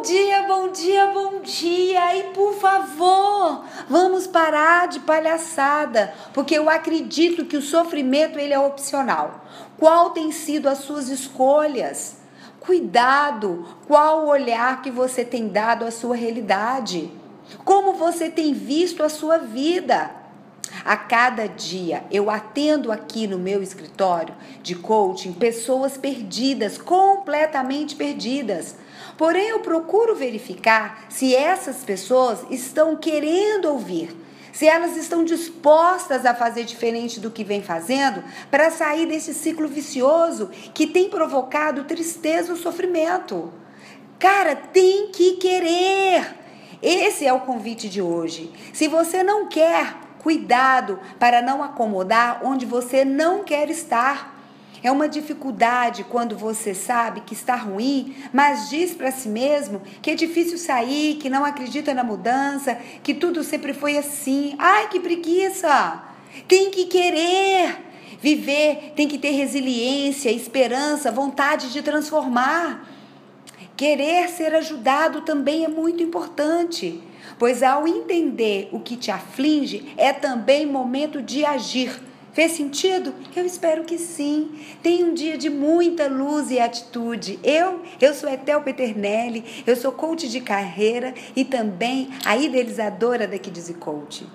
Bom dia, bom dia, bom dia. E por favor, vamos parar de palhaçada, porque eu acredito que o sofrimento ele é opcional. Qual tem sido as suas escolhas? Cuidado, qual o olhar que você tem dado à sua realidade? Como você tem visto a sua vida? A cada dia eu atendo aqui no meu escritório de coaching pessoas perdidas, completamente perdidas. Porém, eu procuro verificar se essas pessoas estão querendo ouvir, se elas estão dispostas a fazer diferente do que vem fazendo para sair desse ciclo vicioso que tem provocado tristeza e sofrimento. Cara, tem que querer. Esse é o convite de hoje. Se você não quer, cuidado para não acomodar onde você não quer estar. É uma dificuldade quando você sabe que está ruim, mas diz para si mesmo que é difícil sair, que não acredita na mudança, que tudo sempre foi assim. Ai, que preguiça! Tem que querer viver, tem que ter resiliência, esperança, vontade de transformar. Querer ser ajudado também é muito importante, pois ao entender o que te aflige, é também momento de agir. Fez sentido? Eu espero que sim. Tenha um dia de muita luz e atitude. Eu, eu sou Etel Peternelli, eu sou coach de carreira e também a idealizadora da Kids Coach.